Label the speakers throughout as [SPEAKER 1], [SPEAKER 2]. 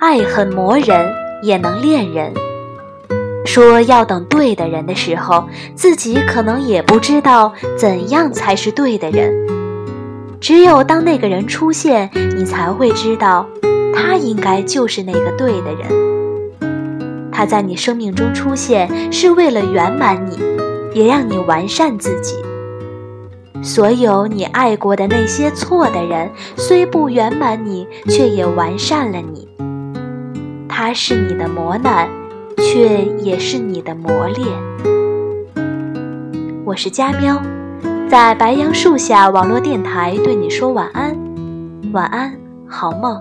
[SPEAKER 1] 爱很磨人，也能恋人。说要等对的人的时候，自己可能也不知道怎样才是对的人。只有当那个人出现，你才会知道，他应该就是那个对的人。他在你生命中出现，是为了圆满你，也让你完善自己。所有你爱过的那些错的人，虽不圆满你，却也完善了你。它是你的磨难，却也是你的磨练。我是佳喵，在白杨树下网络电台对你说晚安，晚安，好梦。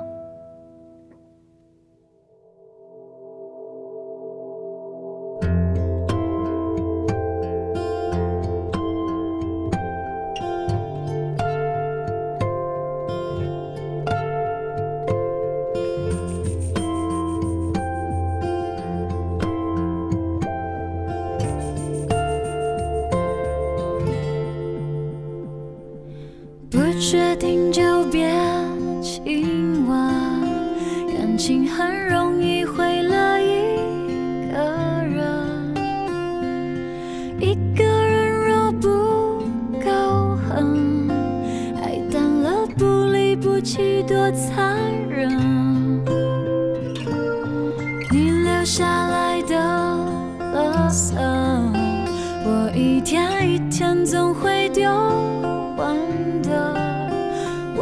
[SPEAKER 2] 决定就别亲吻，感情很容易毁了一个人。一个人若不够狠，爱淡了不离不弃多残忍。你留下来的垃圾，我一天一天总会丢。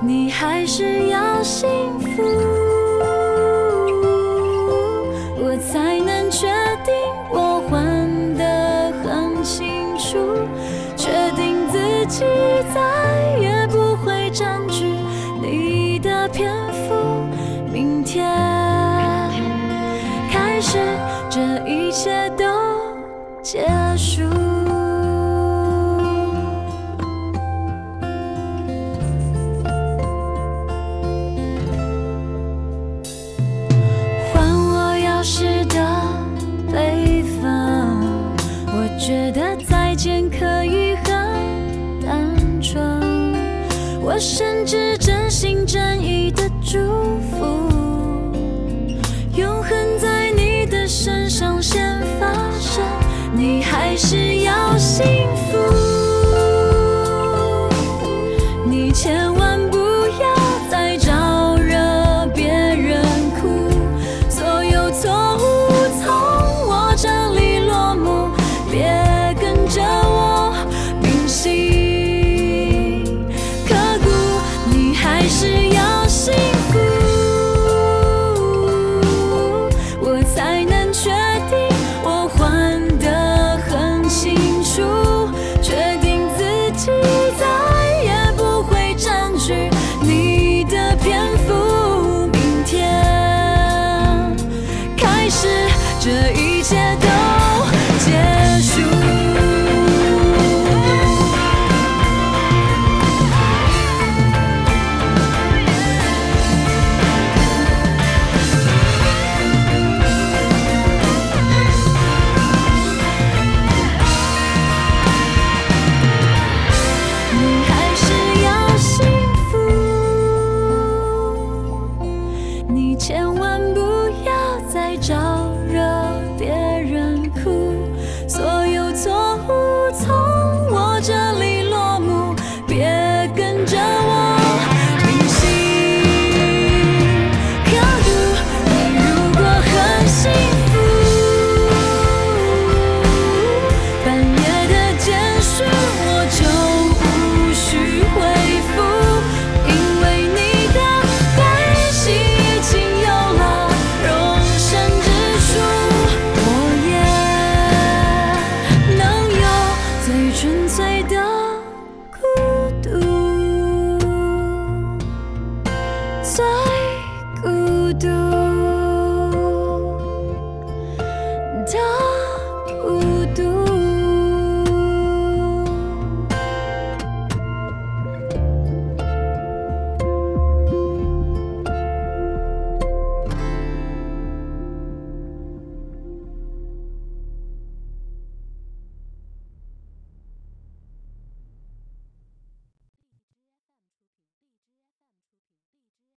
[SPEAKER 2] 你还是要幸福，我才能确定我还得很清楚，确定自己再也不会占据你的篇幅。明天开始，这一切都结束。的再见可以很单纯我甚至真心真意的祝福，永恒在你的身上先发生，你还是要幸福。千万不要再找最